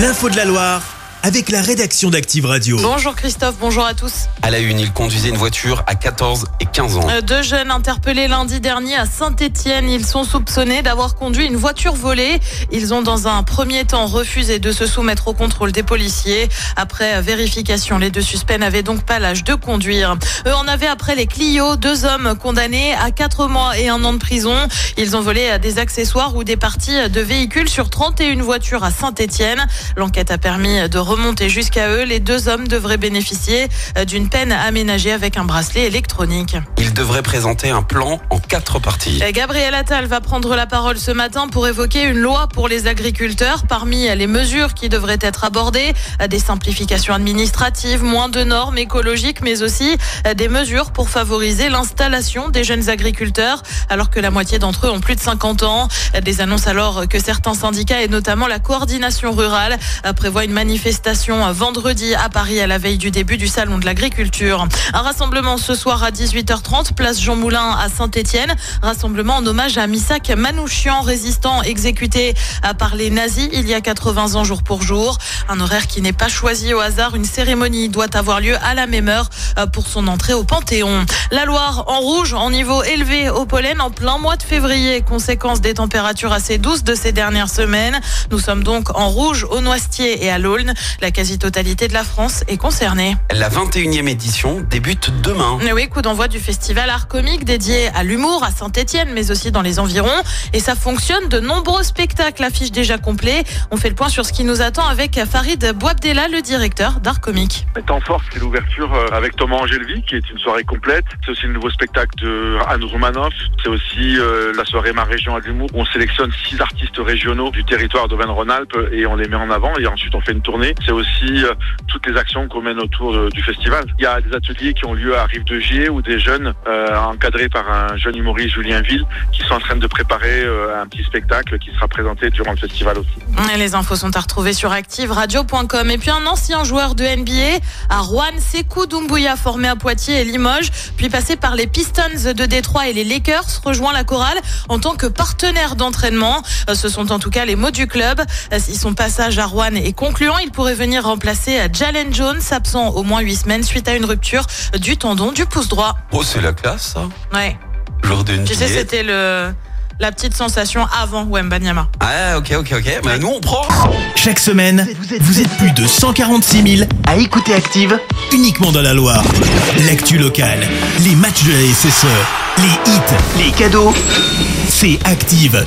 L'info de la Loire avec la rédaction d'Active Radio. Bonjour Christophe, bonjour à tous. À la une, il conduisait une voiture à 14 et 15 ans. Euh, Deux jeunes interpellés lundi dernier à Saint-Étienne. Ils sont soupçonnés d'avoir conduit une voiture volée. Ils ont dans un premier temps refusé de se soumettre au contrôle des policiers. Après vérification, les deux suspects n'avaient donc pas l'âge de conduire. Eux en avaient après les Clio, deux hommes condamnés à 4 mois et un an de prison. Ils ont volé des accessoires ou des parties de véhicules sur 31 voitures à Saint-Étienne. L'enquête a permis de remonter jusqu'à eux. Les deux hommes devraient bénéficier d'une peine aménagée avec un bracelet électronique. Il devrait présenter un plan en quatre parties. Gabriel Attal va prendre la parole ce matin pour évoquer une loi pour les agriculteurs. Parmi les mesures qui devraient être abordées, des simplifications administratives, moins de normes écologiques, mais aussi des mesures pour favoriser l'installation des jeunes agriculteurs, alors que la moitié d'entre eux ont plus de 50 ans. Des annonces alors que certains syndicats et notamment la coordination rurale prévoient une manifestation vendredi à Paris à la veille du début du salon de l'agriculture. Un rassemblement ce soir à 18h30, place Jean Moulin à Saint-Étienne. Rassemblement en hommage à Missak Manouchian, résistant exécuté par les nazis il y a 80 ans jour pour jour. Un horaire qui n'est pas choisi au hasard. Une cérémonie doit avoir lieu à la même heure pour son entrée au Panthéon. La Loire en rouge, en niveau élevé au pollen en plein mois de février, conséquence des températures assez douces de ces dernières semaines. Nous sommes donc en rouge au Noisetier et à l'Aulne. La quasi-totalité de la France est concernée. La 21e édition débute demain. Oui, coup d'envoi du festival Art Comique dédié à l'humour à Saint-Etienne, mais aussi dans les environs. Et ça fonctionne. De nombreux spectacles affichent déjà complet. On fait le point sur ce qui nous attend avec Farid Bouabdella, le directeur d'Art Comique. Temps fort, c'est l'ouverture euh, avec Thomas Angelvi, qui est une soirée complète. C'est aussi le nouveau spectacle de Anne Roumanoff. C'est aussi euh, la soirée Ma Région à l'humour. On sélectionne six artistes régionaux du territoire d'Auvergne-Rhône-Alpes et on les met en avant. Et ensuite, on fait une tournée. C'est aussi euh, toutes les actions qu'on mène autour du festival. Il y a des ateliers qui ont lieu à Rive de Gier où des jeunes, euh, encadrés par un jeune humoriste, Julien Ville, qui sont en train de préparer euh, un petit spectacle qui sera présenté durant le festival aussi. Les infos sont à retrouver sur activeradio.com. Et puis un ancien joueur de NBA à Rouen, Sekou Doumbouya, formé à Poitiers et Limoges, puis passé par les Pistons de Détroit et les Lakers, rejoint la chorale en tant que partenaire d'entraînement. Ce sont en tout cas les mots du club. Si son passage à Rouen est concluant, il pourrait venir remplacer Jalen Jones, absent au moins huit semaines suite à une rupture du tendon du pouce droit. Oh, c'est la classe, ça. Ouais. Joueur de Tu sais, c'était le la petite sensation avant Wembanyama. Ah, ok, ok, ok. Mais nous, on prend. Chaque semaine, vous êtes plus de 146 000 à écouter Active uniquement dans la Loire. L'actu locale, les matchs de la SSE, les hits, les cadeaux, c'est Active.